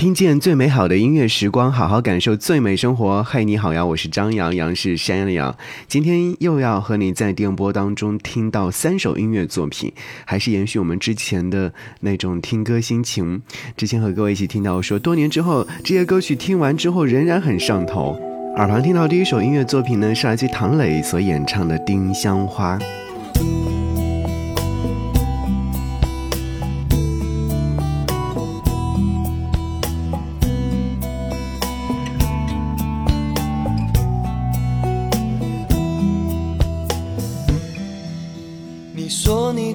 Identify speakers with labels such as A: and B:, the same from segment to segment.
A: 听见最美好的音乐时光，好好感受最美生活。嗨，你好呀，我是张扬，杨是山羊羊。今天又要和你在电波当中听到三首音乐作品，还是延续我们之前的那种听歌心情。之前和各位一起听到说，多年之后这些歌曲听完之后仍然很上头。耳旁听到第一首音乐作品呢，是来自唐磊所演唱的《丁香花》。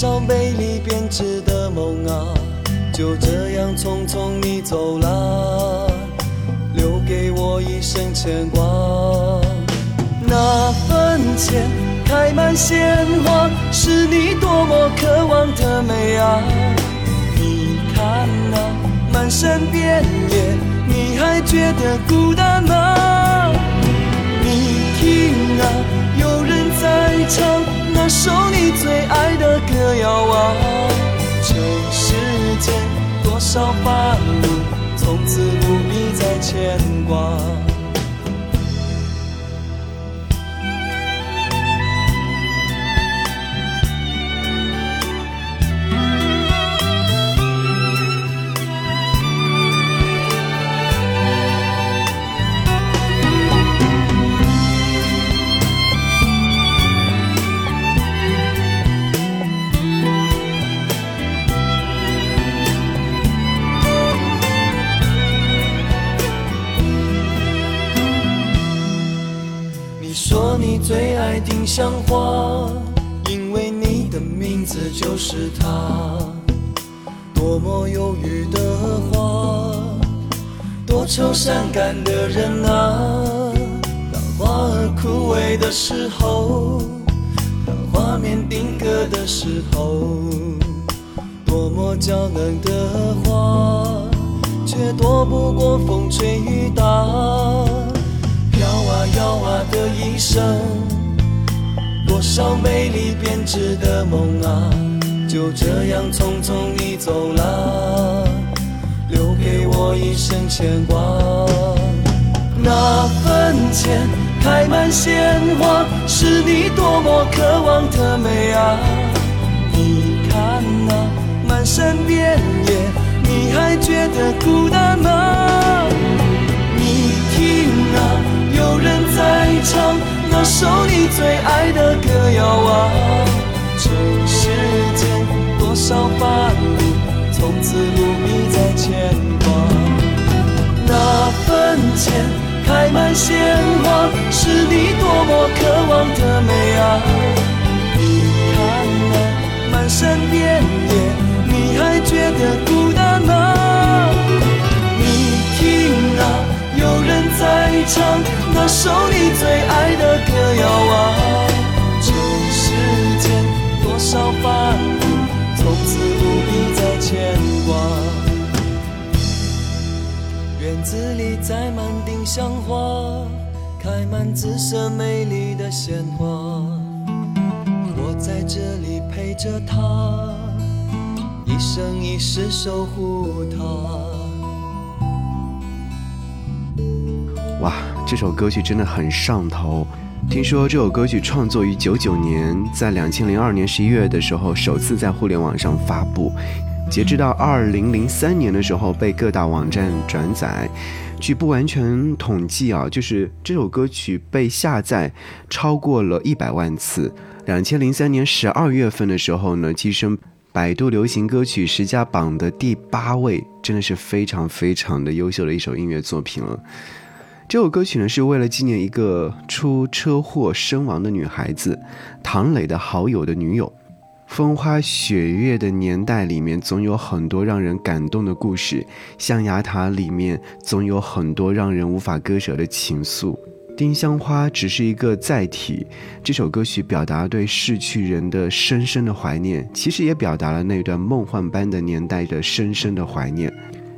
B: 多少美丽编织的梦啊，就这样匆匆你走了，留给我一生牵挂。那坟前开满鲜花，是你多么渴望的美啊！你看那满山遍野，你还觉得孤单吗？你听啊。有人在唱那首最爱的歌谣啊，这世间多少繁芜，从此不必再牵挂。最爱丁香花，因为你的名字就是它。多么忧郁的花，多愁善感的人啊。当花儿枯萎的时候，当画面定格的时候，多么娇嫩的花，却躲不过风吹雨打。生，多少美丽编织的梦啊，就这样匆匆你走了，留给我一生牵挂。那坟前开满鲜花，是你多么渴望的美啊！你看那满山遍野，你还觉得孤单吗？最爱的歌谣啊，这世间多少烦恼，从此不必再牵挂。那坟前开满鲜花，是你多么渴望的美啊！你看那满山遍野，你还觉得孤单吗？你听啊，有人在唱。那首你最爱紫色美丽的鲜花。我在这里陪着她，一生一世守护她。
A: 哇这首歌曲真的很上头。听说这首歌曲创作于九九年，在两千零二年十一月的时候首次在互联网上发布，截止到二零零三年的时候被各大网站转载。据不完全统计啊，就是这首歌曲被下载超过了一百万次。两千零三年十二月份的时候呢，跻身百度流行歌曲十佳榜的第八位，真的是非常非常的优秀的一首音乐作品了。这首歌曲呢，是为了纪念一个出车祸身亡的女孩子，唐磊的好友的女友。风花雪月的年代里面，总有很多让人感动的故事；象牙塔里面，总有很多让人无法割舍的情愫。丁香花只是一个载体。这首歌曲表达对逝去人的深深的怀念，其实也表达了那段梦幻般的年代的深深的怀念。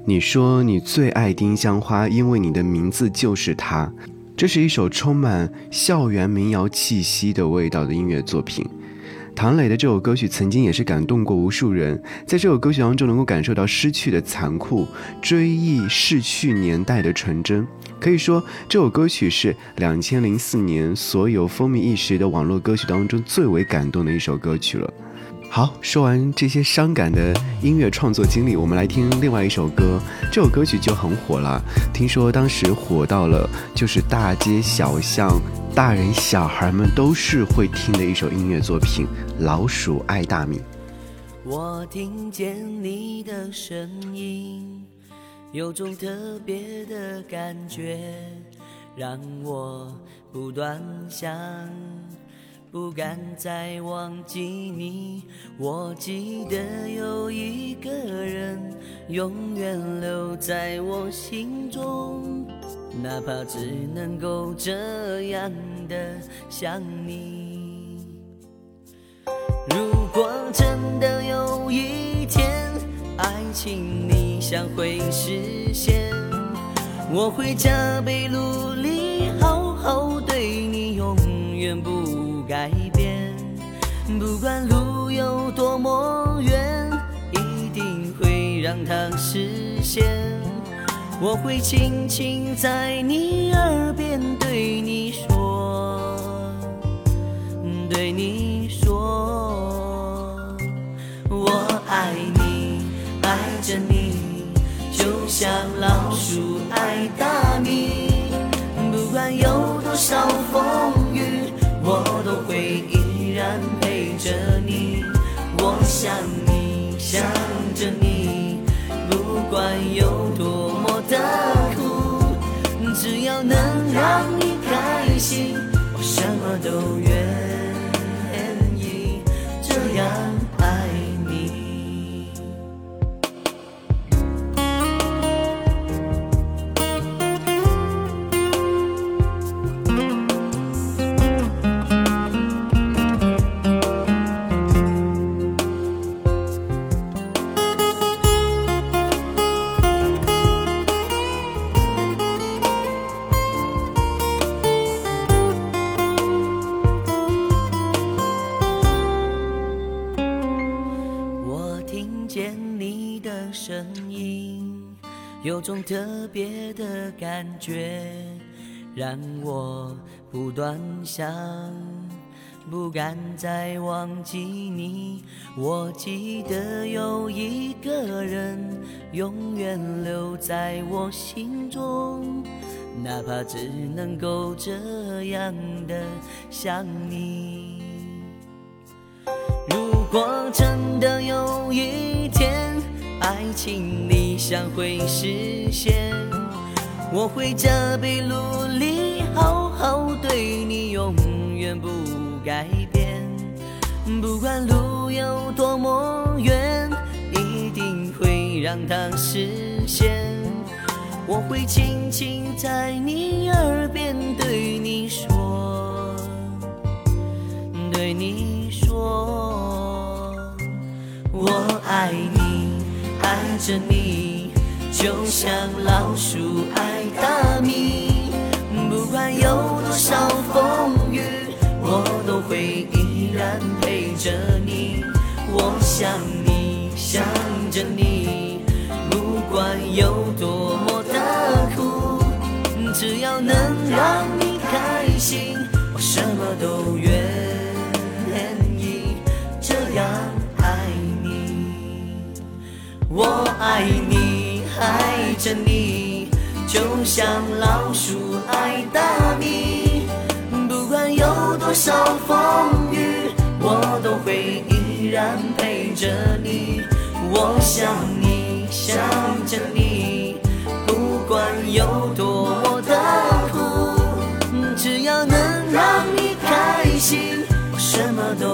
A: 你说你最爱丁香花，因为你的名字就是它。这是一首充满校园民谣气息的味道的音乐作品。唐磊的这首歌曲曾经也是感动过无数人，在这首歌曲当中能够感受到失去的残酷，追忆逝去年代的纯真。可以说，这首歌曲是两千零四年所有风靡一时的网络歌曲当中最为感动的一首歌曲了。好，说完这些伤感的音乐创作经历，我们来听另外一首歌。这首歌曲就很火了，听说当时火到了，就是大街小巷，大人小孩们都是会听的一首音乐作品《老鼠爱大米》。
C: 我听见你的声音，有种特别的感觉，让我不断想。不敢再忘记你，我记得有一个人永远留在我心中，哪怕只能够这样的想你。如果真的有一天爱情理想会实现，我会加倍努力，好好对你，永远不。改变，不管路有多么远，一定会让它实现。我会轻轻在你耳边对你说，对你说，我爱你，爱着你，就像老鼠爱大米。不管有多少风雨。我着你，我想你，想着你，不管有多么的苦，只要能让你开心，我什么都愿意。这样。种特别的感觉，让我不断想，不敢再忘记你。我记得有一个人永远留在我心中，哪怕只能够这样的想你。如果真的有一天，爱情想会实现，我会加倍努力，好好对你，永远不改变。不管路有多么远，一定会让它实现。我会轻轻在你耳边对你说，对你说，我爱你。爱着你，就像老鼠爱大米。不管有多少风雨，我都会依然陪着你。我想你，想着你，不管有多么的苦，只要能让你开心，我什么都愿意。这样爱你。我爱你，着你，就像老鼠爱大米。不管有多少风雨，我都会依然陪着你。我想你，想着你，不管有多么的苦，只要能让你开心，什么都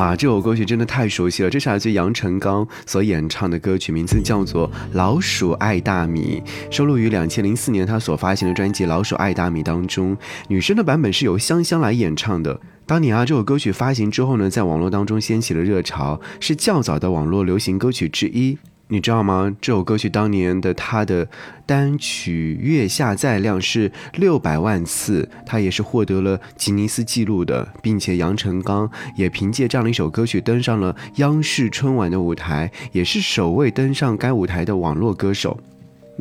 A: 哇，这首歌曲真的太熟悉了，这是来自杨臣刚所演唱的歌曲，名字叫做《老鼠爱大米》，收录于两千零四年他所发行的专辑《老鼠爱大米》当中。女生的版本是由香香来演唱的。当年啊，这首歌曲发行之后呢，在网络当中掀起了热潮，是较早的网络流行歌曲之一。你知道吗？这首歌曲当年的它的单曲月下载量是六百万次，它也是获得了吉尼斯纪录的，并且杨臣刚也凭借这样的一首歌曲登上了央视春晚的舞台，也是首位登上该舞台的网络歌手。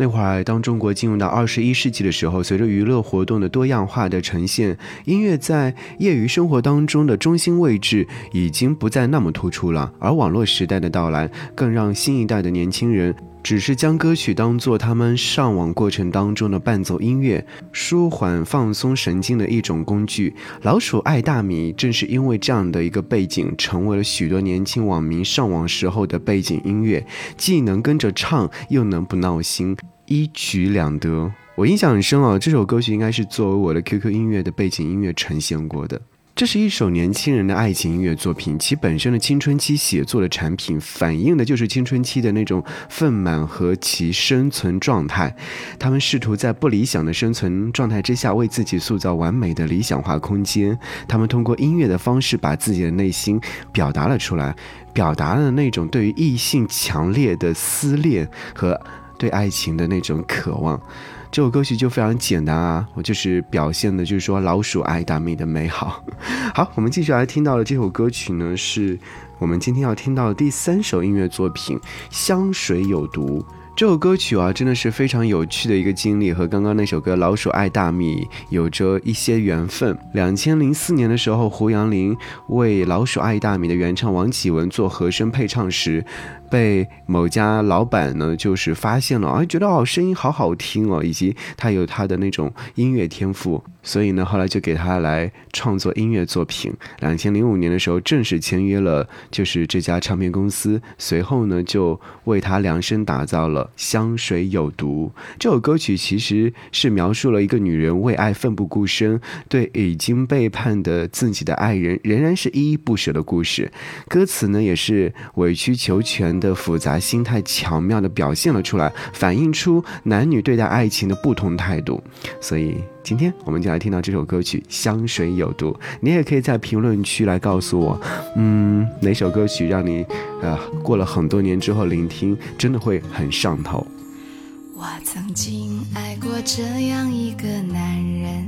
A: 那会儿，当中国进入到二十一世纪的时候，随着娱乐活动的多样化的呈现，音乐在业余生活当中的中心位置已经不再那么突出了。而网络时代的到来，更让新一代的年轻人。只是将歌曲当做他们上网过程当中的伴奏音乐，舒缓放松神经的一种工具。老鼠爱大米正是因为这样的一个背景，成为了许多年轻网民上网时候的背景音乐，既能跟着唱，又能不闹心，一举两得。我印象很深啊，这首歌曲应该是作为我的 QQ 音乐的背景音乐呈现过的。这是一首年轻人的爱情音乐作品，其本身的青春期写作的产品，反映的就是青春期的那种愤满和其生存状态。他们试图在不理想的生存状态之下，为自己塑造完美的理想化空间。他们通过音乐的方式，把自己的内心表达了出来，表达了那种对于异性强烈的思恋和对爱情的那种渴望。这首歌曲就非常简单啊，我就是表现的，就是说老鼠爱大米的美好。好，我们继续来听到的这首歌曲呢，是我们今天要听到的第三首音乐作品《香水有毒》。这首歌曲啊，真的是非常有趣的一个经历，和刚刚那首歌《老鼠爱大米》有着一些缘分。两千零四年的时候，胡杨林为《老鼠爱大米》的原唱王启文做和声配唱时。被某家老板呢，就是发现了，啊，觉得哦，声音好好听哦，以及他有他的那种音乐天赋，所以呢，后来就给他来创作音乐作品。两千零五年的时候，正式签约了，就是这家唱片公司。随后呢，就为他量身打造了《香水有毒》这首歌曲，其实是描述了一个女人为爱奋不顾身，对已经背叛的自己的爱人仍然是依依不舍的故事。歌词呢，也是委曲求全。的复杂心态巧妙地表现了出来，反映出男女对待爱情的不同态度。所以今天我们就来听到这首歌曲《香水有毒》，你也可以在评论区来告诉我，嗯，哪首歌曲让你，呃，过了很多年之后聆听，真的会很上头。
D: 我曾经爱过这样一个男人，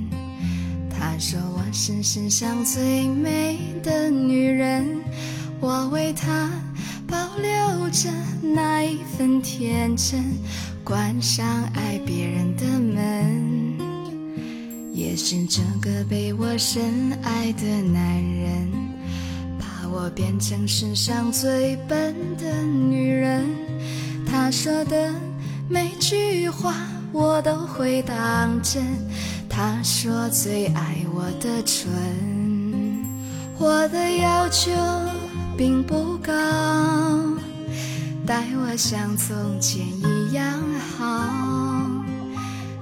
D: 他说我是世上最美的女人，我为他。着那一份天真，关上爱别人的门，也是这个被我深爱的男人，把我变成世上最笨的女人。他说的每句话我都会当真，他说最爱我的唇，我的要求。并不高，待我像从前一样好。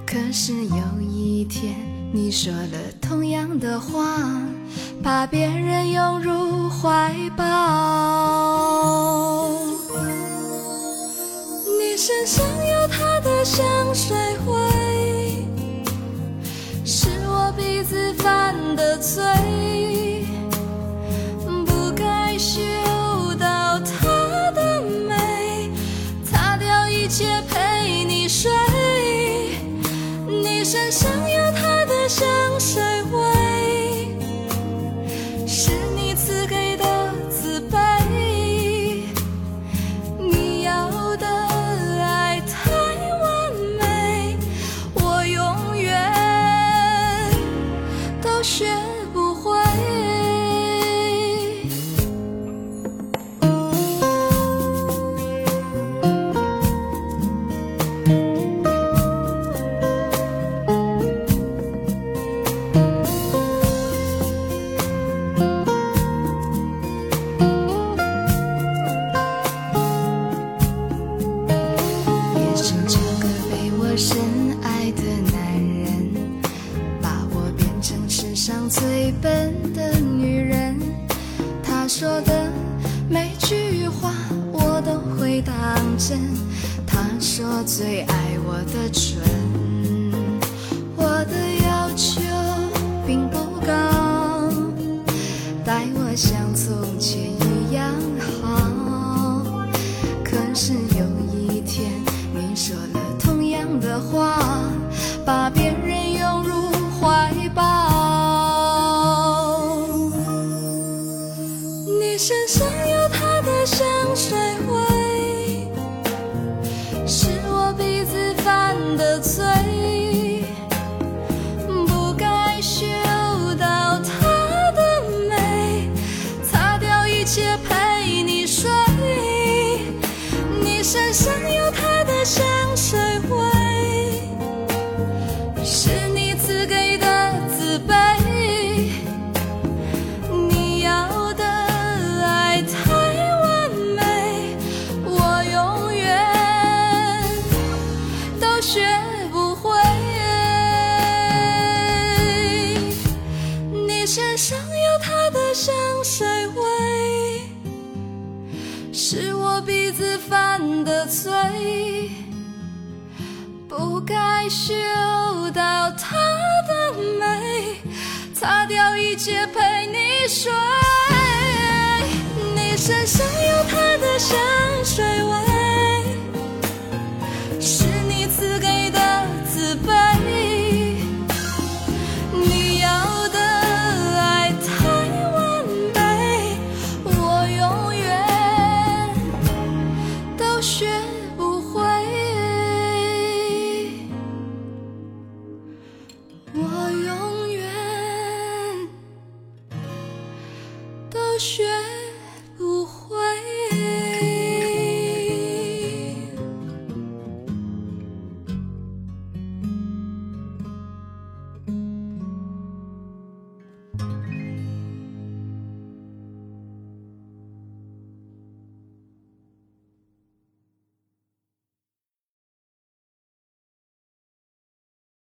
D: 可是有一天，你说了同样的话，把别人拥入怀抱。你身上有他的香水味，是我鼻子犯的罪。一切陪你睡你身上有是我鼻子犯的罪不该嗅到她的美擦掉一切陪你睡。你身上有她